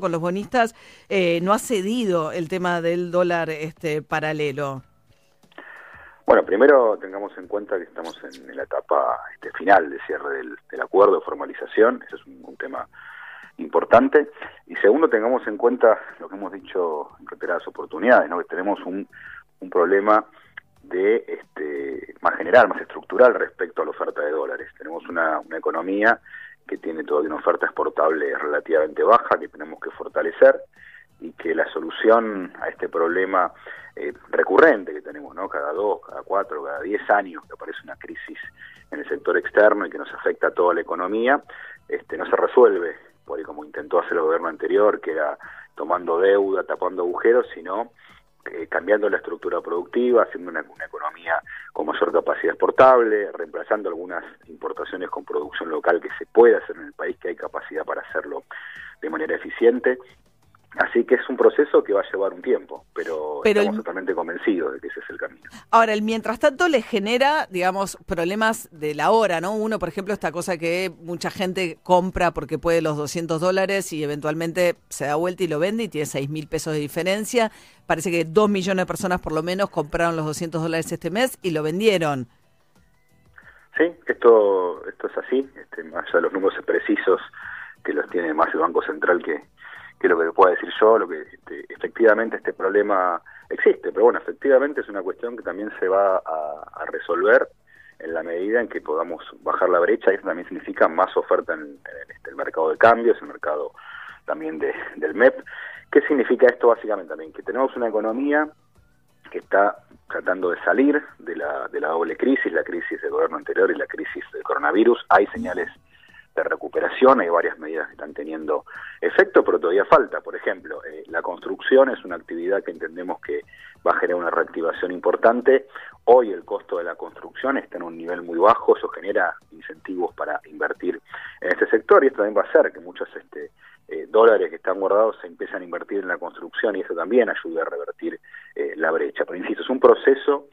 con los bonistas, eh, no ha cedido el tema del dólar este paralelo. Bueno, primero tengamos en cuenta que estamos en, la etapa este, final de cierre del, acuerdo de formalización, ese es un, tema importante. Y segundo, tengamos en cuenta lo que hemos dicho en reiteradas oportunidades, ¿no? que tenemos un, problema de este, más general, más estructural respecto a la oferta de dólares. Tenemos una economía que tiene todavía una oferta exportable relativamente baja, que tenemos que fortalecer y que la solución a este problema eh, recurrente que tenemos, ¿no? Cada dos, cada cuatro, cada diez años que aparece una crisis en el sector externo y que nos afecta a toda la economía, este, no se resuelve por ahí como intentó hacer el gobierno anterior, que era tomando deuda, tapando agujeros, sino eh, cambiando la estructura productiva, haciendo una, economía con mayor capacidad exportable, reemplazando algunas importaciones con producción local que se puede hacer en el país, que hay capacidad para hacerlo de manera eficiente. Así que es un proceso que va a llevar un tiempo, pero, estamos totalmente convencidos de que ese es el camino. Ahora, el mientras tanto le genera, digamos, problemas de la hora, ¿no? Uno, por ejemplo, esta cosa que mucha gente compra porque puede los 200 dólares y eventualmente se da vuelta y lo vende y tiene 6 mil pesos de diferencia. Parece que 2 millones de personas por lo menos compraron los 200 dólares este mes y lo vendieron. Sí, esto, esto es así, este, más allá de los números precisos que los tiene más el Banco Central que que lo que puedo decir yo, lo que este, efectivamente este problema existe, pero bueno, efectivamente es una cuestión que también se va a, resolver en la medida en que podamos bajar la brecha, eso también significa más oferta en, este, el mercado de cambios, el mercado también de, del MEP. ¿Qué significa esto básicamente también? Que tenemos una economía que está tratando de salir de la, de la doble crisis, la crisis del gobierno anterior y la crisis del coronavirus. Hay señales de recuperación, hay varias medidas que están teniendo efecto, pero todavía falta. Por ejemplo, eh, la construcción es una actividad que entendemos que va a generar una reactivación importante. Hoy el costo de la construcción está en un nivel muy bajo, eso genera incentivos para invertir en este sector y esto también va a hacer que muchos este, eh, dólares que están guardados se empiezan a invertir en la construcción y eso también ayuda a revertir eh, la brecha. Pero insisto, es un proceso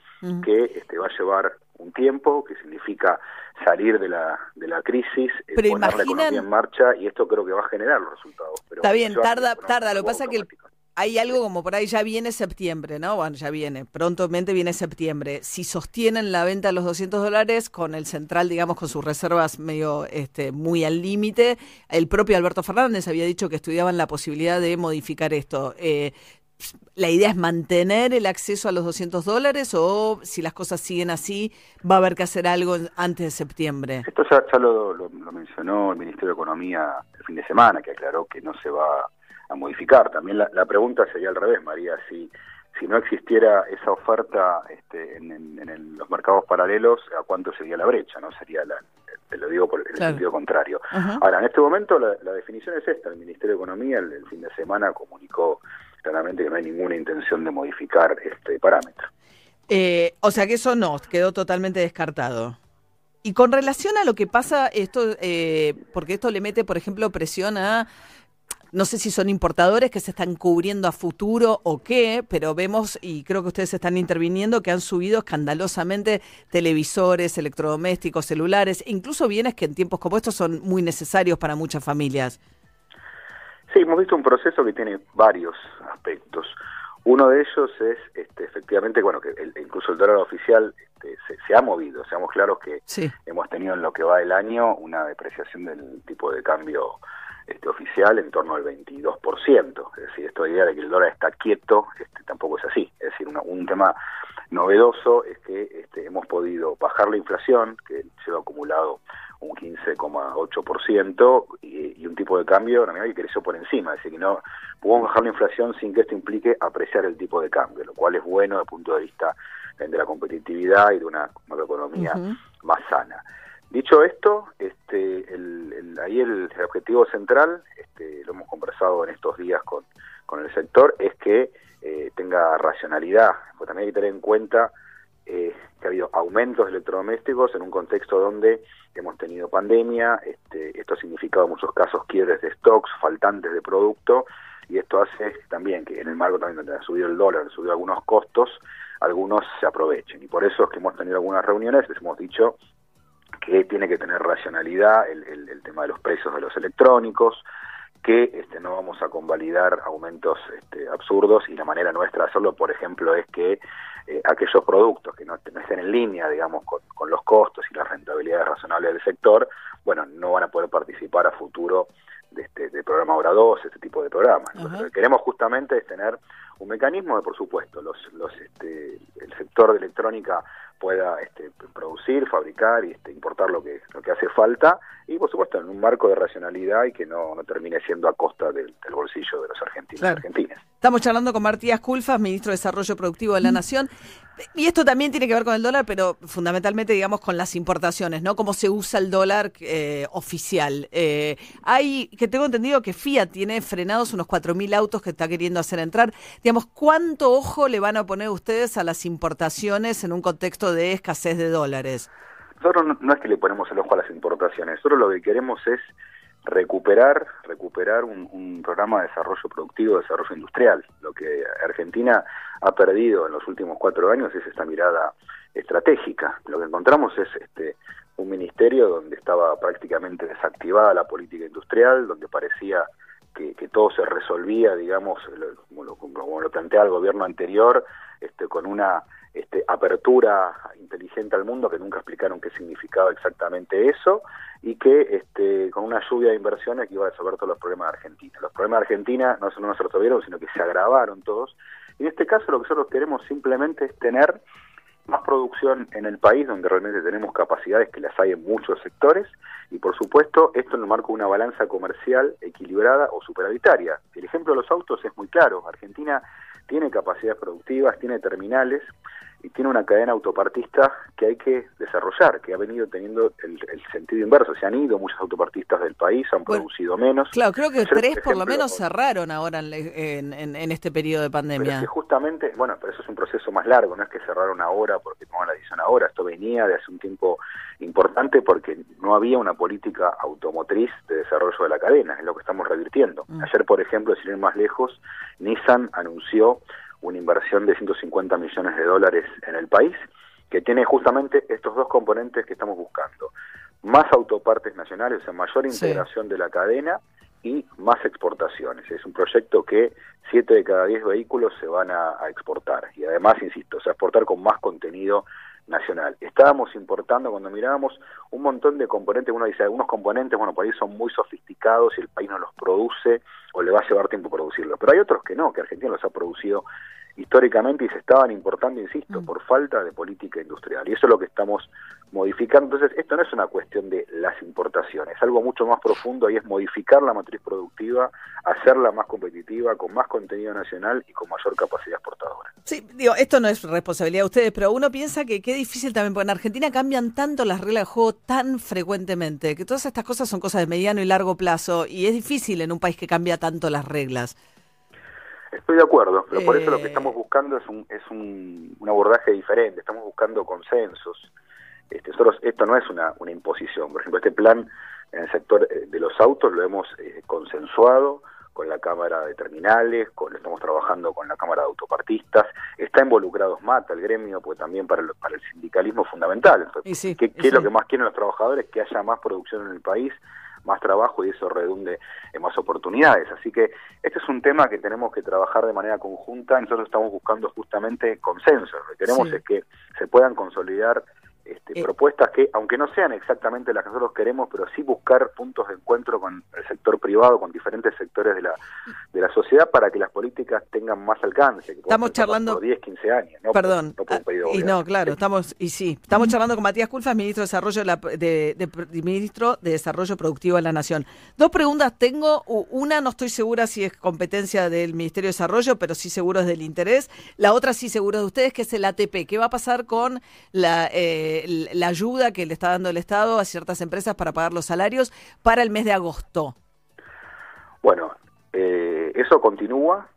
que este, va a llevar un tiempo, que significa salir de la, de la crisis, eh, poner la economía en marcha y esto creo que va a generar los resultados. Pero Está bien, tarda, tarda. Lo pasa que hay algo como por ahí ya viene septiembre, ¿no? Bueno, ya viene, prontamente viene septiembre. Si sostienen la venta de los 200 dólares con el central, digamos, con sus reservas medio este, muy al límite, el propio Alberto Fernández había dicho que estudiaban la posibilidad de modificar esto. Eh, la idea es mantener el acceso a los 200 dólares o si las cosas siguen así, va a haber que hacer algo antes de septiembre? Esto ya, lo, mencionó el Ministerio de Economía el fin de semana, que aclaró que no se va a modificar. También la, pregunta sería al revés, María, si, si no existiera esa oferta este, en, los mercados paralelos, ¿a cuánto sería la brecha? no Sería la, te lo digo por el sentido contrario. Ahora, en este momento la, definición es esta. El Ministerio de Economía el fin de semana comunicó claramente que no hay ninguna intención de modificar este parámetro. Eh, o sea que eso no, quedó totalmente descartado. Y con relación a lo que pasa, esto, eh, porque esto le mete, por ejemplo, presión a, no sé si son importadores que se están cubriendo a futuro o qué, pero vemos, y creo que ustedes están interviniendo, que han subido escandalosamente televisores, electrodomésticos, celulares, incluso bienes que en tiempos como estos son muy necesarios para muchas familias. Sí, hemos visto un proceso que tiene varios aspectos. Uno de ellos es, este, efectivamente, bueno, que incluso el dólar oficial este, se, ha movido. Seamos claros que hemos tenido en lo que va del año una depreciación del tipo de cambio este, oficial en torno al 22%. Es decir, esta idea de que el dólar está quieto este, tampoco es así. Es decir, un tema novedoso es que este, hemos podido bajar la inflación, que lleva acumulado un 15,8% y, y un tipo de cambio que creció por encima, es decir, que no podemos bajar la inflación sin que esto implique apreciar el tipo de cambio, lo cual es bueno desde el punto de vista de la competitividad y de una macroeconomía más sana. Dicho esto, este, el, ahí el, objetivo central, este, lo hemos conversado en estos días con, el sector, es que eh, tenga racionalidad, porque también hay que tener en cuenta eh, que ha habido aumentos de electrodomésticos en un contexto donde hemos tenido pandemia, este, esto ha significado en muchos casos quiebres de stocks, faltantes de producto, y esto hace también que en el marco también donde ha subido el dólar, subido algunos costos, algunos se aprovechen. Y por eso es que hemos tenido algunas reuniones, les hemos dicho que tiene que tener racionalidad el, el tema de los precios de los electrónicos, que este, no vamos a convalidar aumentos este, absurdos y la manera nuestra de hacerlo, por ejemplo, es que eh, aquellos productos que no, estén en línea, digamos, con, los costos y las rentabilidades razonables del sector, bueno, no van a poder participar a futuro de este de programa Hora 2, este tipo de programas. Lo que queremos justamente es tener un mecanismo de, por supuesto, los, los, este, el sector de electrónica pueda este, producir, fabricar y este, importar lo que, lo que hace falta y por supuesto en un marco de racionalidad y que no, no termine siendo a costa del, bolsillo de los argentinos y argentinas. Estamos charlando con Martías Culfas, ministro de Desarrollo Productivo de la Nación. Y esto también tiene que ver con el dólar, pero fundamentalmente, digamos, con las importaciones, ¿no? Cómo se usa el dólar eh, oficial. Eh, hay, que tengo entendido que Fiat tiene frenados unos 4.000 autos que está queriendo hacer entrar. Digamos, ¿cuánto ojo le van a poner ustedes a las importaciones en un contexto de escasez de dólares? Nosotros no, es que le ponemos el ojo a las importaciones, nosotros lo que queremos es recuperar recuperar un, programa de desarrollo productivo, desarrollo industrial. Lo que Argentina ha perdido en los últimos cuatro años es esta mirada estratégica. Lo que encontramos es este un ministerio donde estaba prácticamente desactivada la política industrial, donde parecía que, todo se resolvía, digamos, como lo, como lo plantea el gobierno anterior, este, con una este, apertura inteligente al mundo que nunca explicaron qué significaba exactamente eso y que este, con una lluvia de inversiones que iba a resolver todos los problemas de Argentina. Los problemas de Argentina no no se resolvieron, sino que se agravaron todos. En este caso lo que nosotros queremos simplemente es tener más producción en el país, donde realmente tenemos capacidades que las hay en muchos sectores, y por supuesto esto en el marco de una balanza comercial equilibrada o superavitaria. El ejemplo de los autos es muy claro. Argentina tiene capacidades productivas, tiene terminales, y tiene una cadena autopartista que hay que desarrollar, que ha venido teniendo el, sentido inverso. Se han ido muchos autopartistas del país, han producido menos. Claro, creo que tres por lo menos cerraron ahora en, en, este periodo de pandemia. Pero justamente, bueno, pero eso es un proceso más largo, no es que cerraron ahora porque tomaron la decisión ahora, esto venía de hace un tiempo importante porque no había una política automotriz de desarrollo de la cadena, es lo que estamos revirtiendo. Mm. Ayer, por ejemplo, sin ir más lejos, Nissan anunció una inversión de 150 millones de dólares en el país, que tiene justamente estos dos componentes que estamos buscando. Más autopartes nacionales, o sea, mayor integración de la cadena y más exportaciones. Es un proyecto que 7 de cada 10 vehículos se van a, a exportar. Y además, insisto, o sea, exportar con más contenido nacional. Estábamos importando, cuando mirábamos, un montón de componentes, uno dice, algunos componentes, bueno, por ahí son muy sofisticados y el país no los produce o le va a llevar tiempo producirlos, pero hay otros que no, que Argentina los ha producido históricamente y se estaban importando, insisto, mm. por falta de política industrial. Y eso es lo que estamos modificando. Entonces, esto no es una cuestión de las importaciones, es algo mucho más profundo y es modificar la matriz productiva, hacerla más competitiva, con más contenido nacional y con mayor capacidad exportadora. Sí, digo, esto no es responsabilidad de ustedes, pero uno piensa que qué difícil también, porque en Argentina cambian tanto las reglas de juego tan frecuentemente, que todas estas cosas son cosas de mediano y largo plazo, y es difícil en un país que cambia tanto las reglas. Estoy de acuerdo, pero por eso lo que eh. estamos buscando es un, es un, abordaje diferente, estamos buscando consensos. Este, nosotros, esto no es una, una imposición, por ejemplo, este plan en el sector eh, de los autos lo hemos eh, consensuado con la Cámara de Terminales, con, estamos trabajando con la Cámara de Autopartistas, está involucrado Mata, el gremio, pues también para el, para el sindicalismo fundamental. ¿Qué, es lo que más quieren los trabajadores? Que haya más producción en el país, más trabajo y eso redunde en más oportunidades. Así que este es un tema que tenemos que trabajar de manera conjunta. Nosotros estamos buscando justamente consenso. Lo que queremos es que se puedan consolidar este, eh. propuestas que, aunque no sean exactamente las que nosotros queremos, pero sí buscar puntos de encuentro con el sector privado, con diferentes sectores de la, de la sociedad para que las políticas tengan más alcance. estamos charlando... 10, 15 años. Perdón. Ah, y no, claro, estamos, y sí, estamos charlando con Matías Culfas, ministro de Desarrollo, de, ministro de Desarrollo Productivo de la Nación. Dos preguntas tengo. Una, no estoy segura si es competencia del Ministerio de Desarrollo, pero sí seguro es del interés. La otra sí seguro de ustedes, que es el ATP. ¿Qué va a pasar con la... Eh, la ayuda que le está dando el Estado a ciertas empresas para pagar los salarios para el mes de agosto? Bueno, eh, eso continúa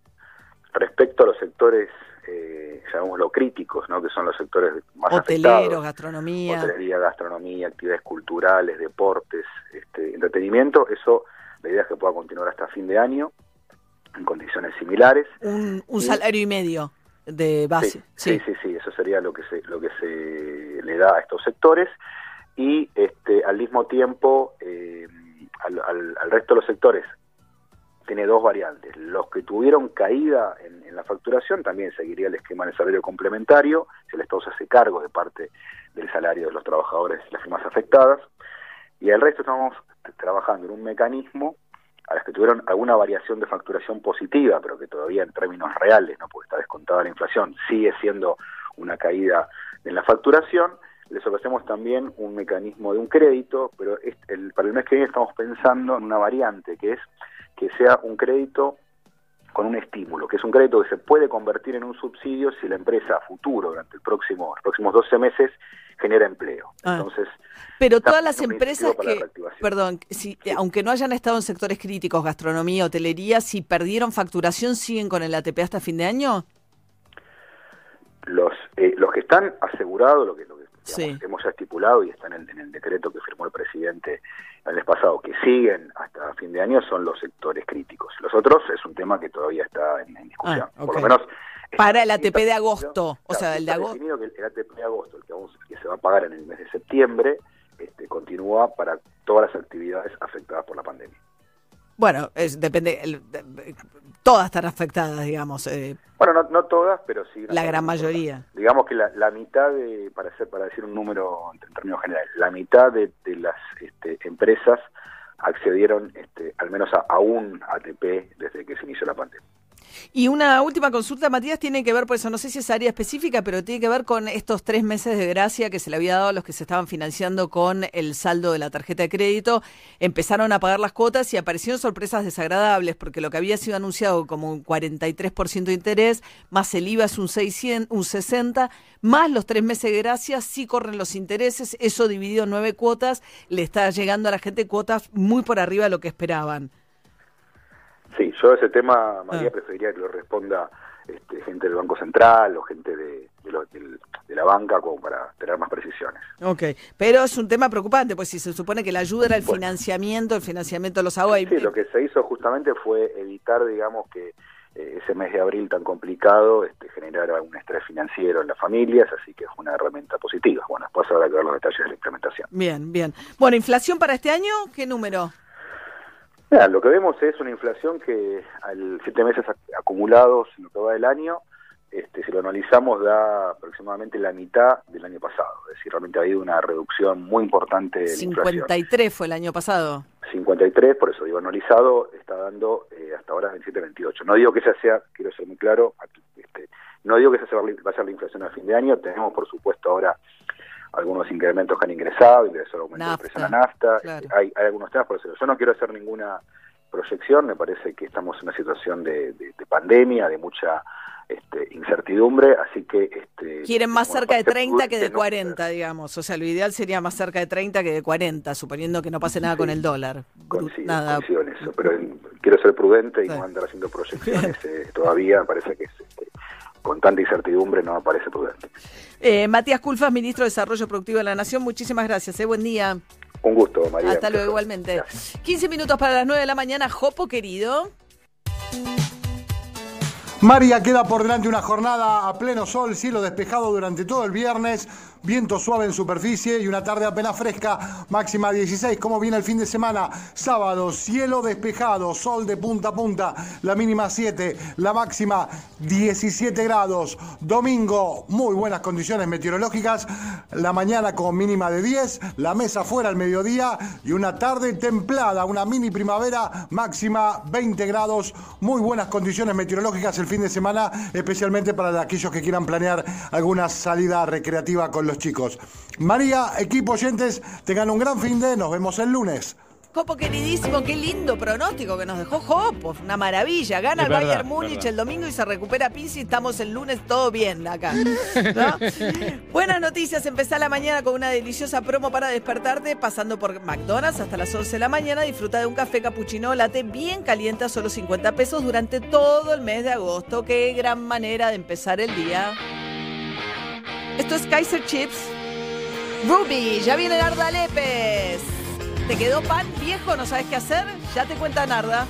respecto a los sectores, eh, llamémoslo críticos, ¿no? que son los sectores más Hoteleros, gastronomía. Hotelería, gastronomía, actividades culturales, deportes, este, entretenimiento. Eso, la idea es que pueda continuar hasta fin de año en condiciones similares. Un, salario y medio de base. Sí, sí, sí, eso sería lo que se, lo que se le da a estos sectores y este, al mismo tiempo eh, al, al, resto de los sectores tiene dos variantes. Los que tuvieron caída en, la facturación también seguiría el esquema del salario complementario, si el Estado se hace cargo de parte del salario de los trabajadores y las firmas afectadas. Y el resto estamos trabajando en un mecanismo a las que tuvieron alguna variación de facturación positiva, pero que todavía en términos reales, no porque está descontada la inflación, sigue siendo una caída en la facturación, les ofrecemos también un mecanismo de un crédito, pero para el mes que viene estamos pensando en una variante, que es que sea un crédito con un estímulo, que es un crédito que se puede convertir en un subsidio si la empresa a futuro, durante el próximo, los próximos 12 meses, genera empleo. Ah. Entonces, pero todas las empresas que, perdón, si, aunque no hayan estado en sectores críticos, gastronomía, hotelería, si perdieron facturación, ¿siguen con el ATP hasta fin de año? Los, eh, los que están asegurados, lo que, lo que hemos ya estipulado y está en el, decreto que firmó el presidente el mes pasado, que siguen hasta fin de año son los sectores críticos. Los otros es un tema que todavía está en, discusión. Ah, Por lo menos para el ATP de agosto, o sea, el de agosto. que el, ATP de agosto, el que, se va a pagar en el mes de septiembre, este, continúa para todas las actividades afectadas por la pandemia. Bueno, es, depende, todas están afectadas, digamos. Eh, bueno, no, todas, pero sí. La gran mayoría. Digamos que la, mitad de, para, hacer, para decir un número en términos generales, la mitad de, las este, empresas accedieron este, al menos a un ATP desde que se inició la pandemia. Y una última consulta, Matías, tiene que ver, por eso no sé si es área específica, pero tiene que ver con estos tres meses de gracia que se le había dado a los que se estaban financiando con el saldo de la tarjeta de crédito. Empezaron a pagar las cuotas y aparecieron sorpresas desagradables, porque lo que había sido anunciado como un 43% de interés, más el IVA es un, 600, un 60%, más los tres meses de gracia, sí corren los intereses, eso dividido en nueve cuotas, le está llegando a la gente cuotas muy por arriba de lo que esperaban. Sí, yo ese tema, María, ah. preferiría que lo responda este, gente del Banco Central o gente de, la banca como para tener más precisiones. Ok, pero es un tema preocupante, pues si se supone que la ayuda era el financiamiento, el financiamiento de los aguas... Sí, lo que se hizo justamente fue evitar, digamos, que eh, ese mes de abril tan complicado este, generara un estrés financiero en las familias, así que es una herramienta positiva. Bueno, después habrá que ver los detalles de la implementación. Bien, bien. Bueno, ¿inflación para este año? ¿Qué número? Lo que vemos es una inflación que al siete meses acumulados en lo que va del año, este, si lo analizamos, da aproximadamente la mitad del año pasado. Es decir, realmente ha habido una reducción muy importante de 53 fue el año pasado. 53, por eso digo anualizado, está dando eh, hasta ahora 27-28. No digo que esa sea, quiero ser muy claro, este, no digo que esa va a ser la inflación a fin de año, tenemos por supuesto ahora algunos incrementos que han ingresado, ingresó el aumento de precio de la nafta, hay, algunos temas, por eso yo no quiero hacer ninguna proyección, me parece que estamos en una situación de, pandemia, de mucha este, incertidumbre, así que... Este, Quieren más cerca de 30 que de 40, digamos, o sea, lo ideal sería más cerca de 30 que de 40, suponiendo que no pase nada con el dólar. nada. en eso, pero quiero ser prudente y no andar haciendo proyecciones eh, todavía, me parece que es, este, con tanta incertidumbre no me parece prudente. Eh, Matías Culfas, ministro de Desarrollo Productivo de la Nación, muchísimas gracias. Eh. Buen día. Un gusto, María. Hasta luego, igualmente. 15 minutos para las 9 de la mañana. Jopo, querido. María queda por delante una jornada a pleno sol, cielo despejado durante todo el viernes viento suave en superficie y una tarde apenas fresca, máxima 16. ¿Cómo viene el fin de semana? Sábado, cielo despejado, sol de punta a punta, la mínima 7, la máxima 17 grados. Domingo, muy buenas condiciones meteorológicas, la mañana con mínima de 10, la mesa fuera al mediodía y una tarde templada, una mini primavera, máxima 20 grados. Muy buenas condiciones meteorológicas el fin de semana, especialmente para aquellos que quieran planear alguna salida recreativa con los chicos. María, equipo oyentes, tengan un gran fin de, nos vemos el lunes. Jopo queridísimo, qué lindo pronóstico que nos dejó Jopo, una maravilla. Gana el Bayern Múnich el domingo y se recupera Pizzi, estamos el lunes todo bien acá. Buenas noticias, empezá la mañana con una deliciosa promo para despertarte, pasando por McDonald's hasta las 11 de la mañana, disfruta de un café capuchino latte bien caliente a solo 50 pesos durante todo el mes de agosto. Qué gran manera de empezar el día. Esto es Kaiser Chips. Ruby, ya viene Narda Lepes. ¿Te quedó pan viejo? ¿No sabes qué hacer? Ya te cuenta Narda.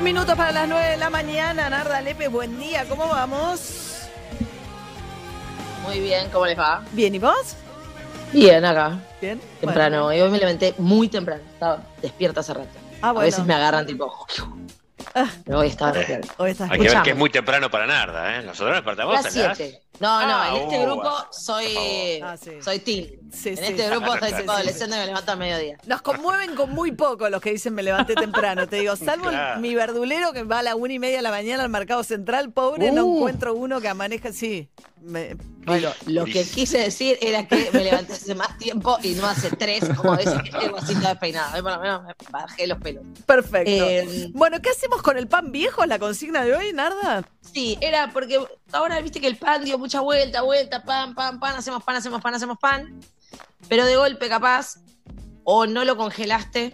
10 minutos para las 9 de la mañana. Narda Lepe, buen día. ¿Cómo vamos? Muy bien, ¿cómo les va? Bien, ¿y vos? Bien, acá. Bien. Temprano. Hoy me levanté muy temprano. Estaba despierta hace rato. Ah, A veces me agarran tipo. Ah. Pero hoy estaba despierta. Hoy Hay que ver que es muy temprano para Narda, ¿eh? Nosotros despertamos a las 7. No, no, en este grupo soy, ah, soy teen. en este grupo soy tipo adolescente y me levanto al mediodía. Nos conmueven con muy poco los que dicen me levanté temprano. Te digo, salvo mi verdulero que va a la una y media de la mañana al mercado central, pobre, no uh. encuentro uno que amanezca así. bueno, lo que quise decir era que me levanté hace más tiempo y no hace tres, como veces que tengo así despeinada. Hoy por lo menos me bajé los pelos. Perfecto. Eh, bueno, ¿qué hacemos con el pan viejo? ¿La consigna de hoy, Narda? Sí, era porque ahora viste que el pan dio mucha vuelta, vuelta, pan, pan, pan, hacemos pan, hacemos pan, hacemos pan. Pero de golpe, capaz, o no lo congelaste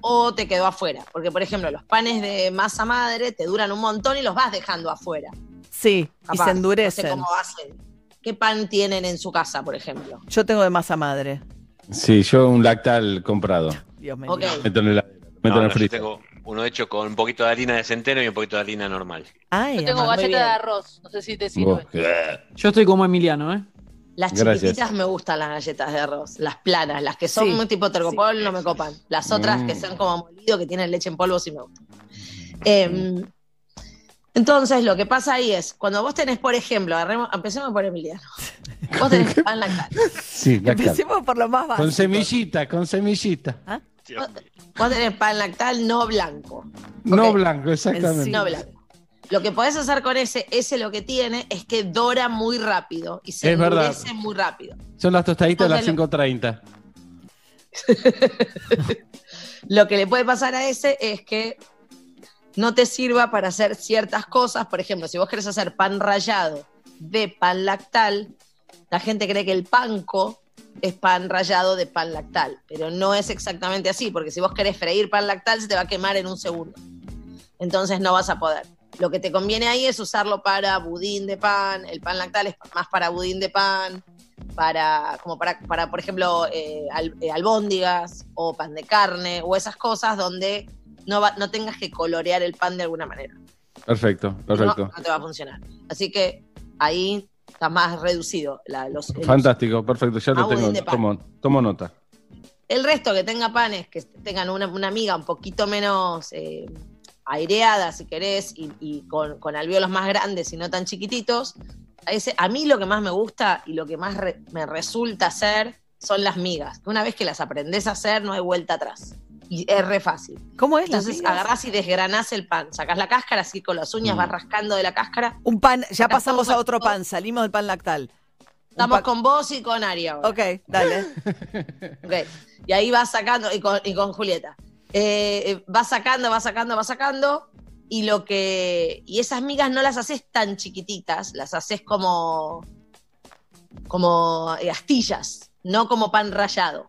o te quedó afuera. Porque, por ejemplo, los panes de masa madre te duran un montón y los vas dejando afuera. Sí, y se endurecen. cómo hacen. ¿Qué pan tienen en su casa, por ejemplo? Yo tengo de masa madre. Sí, yo un lactal comprado. Dios mío. Meto en el, meto en el tengo uno hecho con un poquito de harina de centeno y un poquito de harina normal. yo tengo galleta de arroz, no sé si te sirve. Yo estoy como Emiliano, ¿eh? Las chiquititas me gustan las galletas de arroz, las planas, las que son muy tipo tergopol no me copan. Las otras que mm. son como molido, que tienen leche en polvo, sí me gustan. Em, entonces, lo que pasa ahí es, cuando vos tenés, por ejemplo, empecemos por Emiliano. Vos tenés pan lactal. Sí, lactal. Empecemos por lo más básico. Con semillita, con semillita. ¿Ah? Vos tenés pan lactal no blanco. No blanco, exactamente. No blanco. Lo que podés hacer con ese, ese lo que tiene es que dora muy rápido y se endurece muy rápido. Son las tostaditas de las 5.30. lo que le puede pasar a ese es que no te sirva para hacer ciertas cosas. Por ejemplo, si vos querés hacer pan rallado de pan lactal, la gente cree que el panco es pan rallado de pan lactal, pero no es exactamente así, porque si vos querés freír pan lactal se te va a quemar en un segundo. Entonces no vas a poder. Lo que te conviene ahí es usarlo para budín de pan, el pan lactal es más para budín de pan, para, como para, para por ejemplo, eh, eh, albóndigas o pan de carne o esas cosas donde no, no tengas que colorear el pan de alguna manera. Perfecto, perfecto. No, te va a funcionar. Así que ahí está más reducido. los, Fantástico, perfecto, ya lo tengo. Tomo, nota. El resto que tenga panes, que tengan una, una miga un poquito menos eh, aireada, si querés, y, con, con, alveolos más grandes y no tan chiquititos, ese, a mí lo que más me gusta y lo que más me resulta hacer son las migas. Una vez que las aprendes a hacer, no hay vuelta atrás y es re fácil. ¿Cómo es? Entonces agarrás y desgranás el pan, sacás la cáscara, así con las uñas vas mm. rascando de la cáscara. Un pan, ya pasamos a otro pan, salimos del pan lactal. Estamos con vos y con Aria. Ok, dale. ok, y ahí vas sacando, y con, Julieta. Eh, eh, vas sacando, vas sacando, vas sacando, y lo que. Y esas migas no las haces tan chiquititas, las haces como. como astillas, no como pan rallado.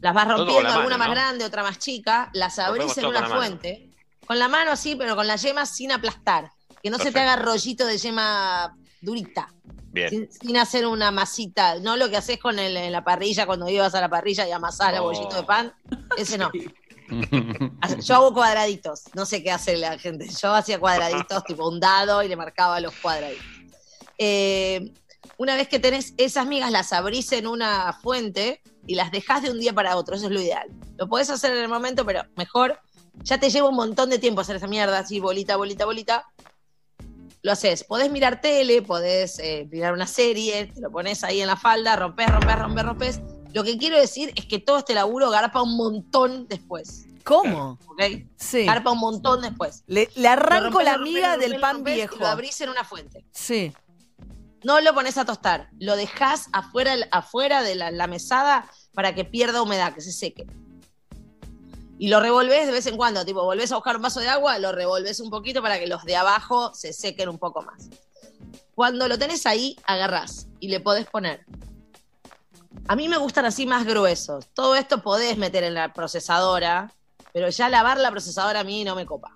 Las vas rompiendo, alguna más grande, otra más chica, las abrís en una fuente. Con la mano sí, pero con la yema sin aplastar. Que no se te haga rollito de yema durita. Bien. Sin, hacer una masita. No lo que haces con el, en la parrilla cuando ibas a la parrilla y amasás el bollito de pan. Ese no. Yo hago cuadraditos. No sé qué hace la gente. Yo hacía cuadraditos, tipo un dado y le marcaba los cuadraditos. Eh, una vez que tenés esas migas, las abrís en una fuente y las dejas de un día para otro. Eso es lo ideal. Lo podés hacer en el momento, pero mejor. Ya te lleva un montón de tiempo hacer esa mierda, así, bolita, bolita, bolita. Lo haces. Podés mirar tele, podés eh, mirar una serie, te lo pones ahí en la falda, rompes, rompes, rompes, rompes. Lo que quiero decir es que todo este laburo garpa un montón después. ¿Cómo? ¿Ok? Sí. Garpa un montón después. Le, arranco la miga del pan viejo. lo abrís en una fuente. Sí. No lo pones a tostar, lo dejas afuera, afuera de la, mesada para que pierda humedad, que se seque. Y lo revolves de vez en cuando, tipo, volvés a buscar un vaso de agua, lo revolves un poquito para que los de abajo se sequen un poco más. Cuando lo tenés ahí, agarrás y le podés poner. A mí me gustan así más gruesos. Todo esto podés meter en la procesadora, pero ya lavar la procesadora a mí no me copa.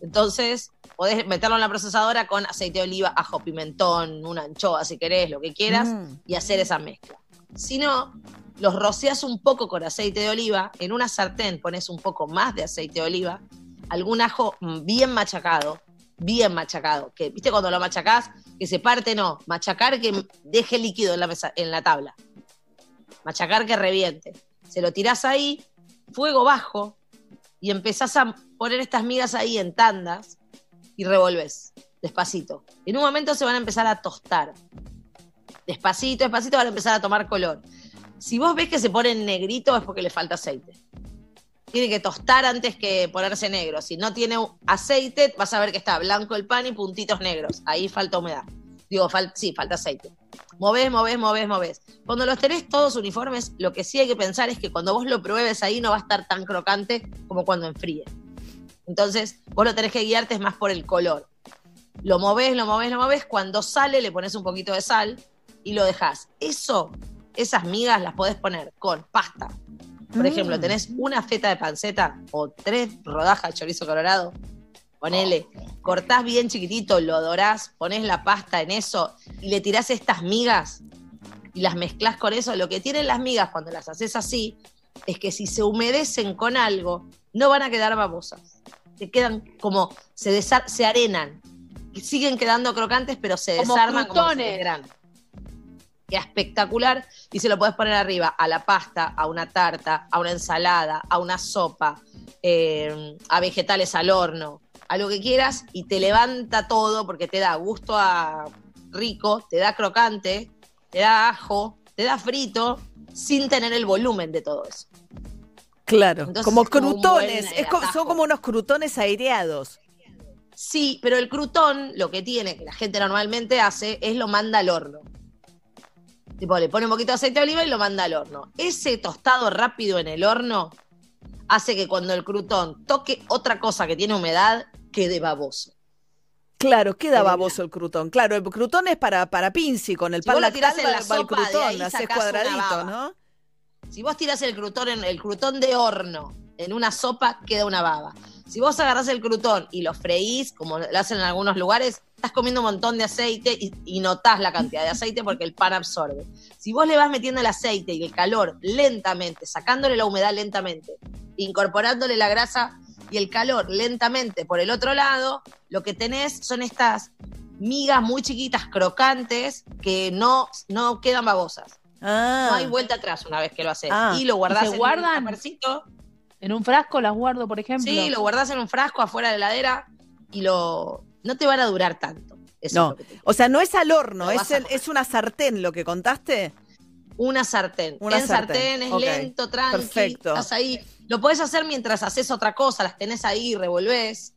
Entonces, podés meterlo en la procesadora con aceite de oliva, ajo, pimentón, una anchoa si querés, lo que quieras, mm. y hacer esa mezcla. Si no, los rocias un poco con aceite de oliva, en una sartén pones un poco más de aceite de oliva algún ajo bien machacado, bien machacado, que viste cuando lo machacás, que se parte, no, machacar que deje líquido en la, mesa, en la tabla, machacar que reviente. Se lo tirás ahí, fuego bajo, y empezás a poner estas migas ahí en tandas y revolves, despacito. En un momento se van a empezar a tostar. Despacito, despacito van a empezar a tomar color. Si vos ves que se ponen negrito es porque le falta aceite. Tiene que tostar antes que ponerse negro. Si no tiene aceite, vas a ver que está blanco el pan y puntitos negros. Ahí falta humedad. Digo, sí, falta aceite. Movés, movés, movés, movés. Cuando los tenés todos uniformes, lo que sí hay que pensar es que cuando vos lo pruebes ahí no va a estar tan crocante como cuando enfríe. Entonces, vos lo tenés que guiarte es más por el color. Lo movés, lo movés, lo movés. Cuando sale, le pones un poquito de sal y lo dejás. Eso, esas migas las podés poner con pasta. Por ejemplo, mm. tenés una feta de panceta o tres rodajas de chorizo colorado, ponele, cortás bien chiquitito, lo dorás, pones la pasta en eso y le tirás estas migas y las mezclas con eso. Lo que tienen las migas cuando las haces así es que si se humedecen con algo, no van a quedar babosas. Se quedan como, se, se arenan. Y siguen quedando crocantes, pero se desarman como se Queda espectacular y se lo puedes poner arriba a la pasta, a una tarta, a una ensalada, a una sopa, eh, a vegetales al horno, a lo que quieras y te levanta todo porque te da gusto a rico, te da crocante, te da ajo, te da frito sin tener el volumen de todo eso. Claro, como crutones, son como unos crutones aireados. Sí, pero el crutón lo que tiene, que la gente normalmente hace, es lo manda al horno. Tipo, le pone un poquito de aceite de oliva y lo manda al horno. Ese tostado rápido en el horno hace que cuando el crutón toque otra cosa que tiene humedad, quede baboso. Claro, queda baboso el crutón. Claro, el crutón es para, para Pinci, con el pan lactal en la va, el crutón, haces cuadradito, ¿no? Si vos tirás el crutón, en, el crutón de horno en una sopa, queda una baba. Si vos agarrás el crutón y lo freís, como lo hacen en algunos lugares, estás comiendo un montón de aceite y, y, notás la cantidad de aceite porque el pan absorbe. Si vos le vas metiendo el aceite y el calor lentamente, sacándole la humedad lentamente, incorporándole la grasa y el calor lentamente por el otro lado, lo que tenés son estas migas muy chiquitas, crocantes, que no, no quedan babosas. Ah. No hay vuelta atrás una vez que lo haces. Ah. Y lo guardás en guardan? un ¿En un frasco las guardo, por ejemplo? Sí, lo guardás en un frasco afuera de la heladera y lo no te van a durar tanto. no, o sea, no es al horno, es, es una sartén lo que contaste. Una sartén. Una en sartén, es lento, tranqui. Perfecto. Estás ahí lo podés hacer mientras haces otra cosa, las tenés ahí, revolvés.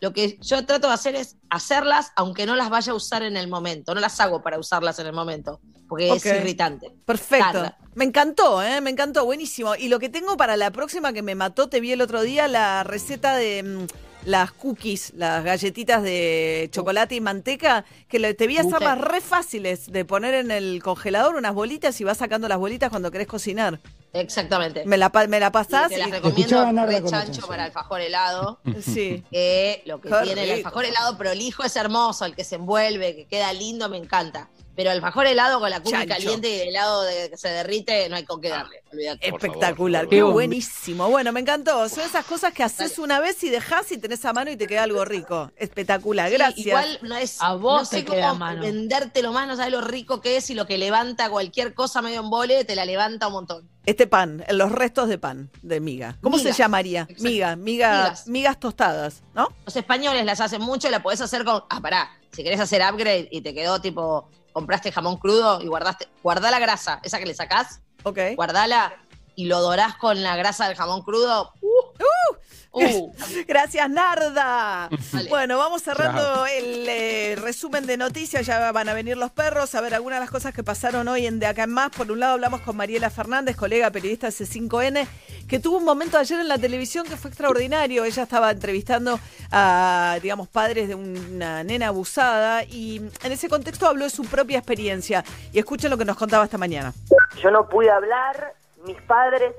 Lo que yo trato de hacer es hacerlas aunque no las vaya a usar en el momento. No las hago para usarlas en el momento, porque es irritante. Perfecto. Me encantó, ¿eh? me encantó, buenísimo. Y lo que tengo para la próxima que me mató, te vi el otro día, la receta de mm, las cookies, las galletitas de chocolate y manteca, que te vi hacerlas re fáciles de poner en el congelador unas bolitas y vas sacando las bolitas cuando querés cocinar. Exactamente. Me la, me la pasás. Y te las recomiendo re chancho para alfajor helado. Sí. Que lo que tiene el alfajor helado prolijo es hermoso, el que se envuelve, que queda lindo, me encanta. Pero el alfajor helado con la cookie caliente y el helado de, que se derrite, no hay con qué darle. Espectacular, qué buenísimo. Bueno, me encantó. Son esas cosas que haces una vez y dejas y tenés a mano y te queda algo rico. Espectacular, gracias. igual no es. A vos no sé cómo vendértelo más, no sabes lo rico que es y lo que levanta cualquier cosa medio en vole, te la levanta un montón. Este pan, los restos de pan, de miga. ¿Cómo se llamaría? Miga, migas. migas tostadas, ¿no? Los españoles las hacen mucho y la podés hacer con. Ah, pará. Si querés hacer upgrade y te quedó tipo compraste jamón crudo y guardaste, guardá la grasa, esa que le sacás, ok guardala y lo dorás con la grasa del jamón crudo. Uh, uh. Gracias, Narda. Bueno, vamos cerrando el eh, resumen de noticias. Ya van a venir los perros a ver algunas de las cosas que pasaron hoy en De Acá en Más. Por un lado, hablamos con Mariela Fernández, colega periodista C5N, que tuvo un momento ayer en la televisión que fue extraordinario. Ella estaba entrevistando a, digamos, padres de una nena abusada y en ese contexto habló de su propia experiencia. Y escuchen lo que nos contaba esta mañana. Yo no pude hablar mis padres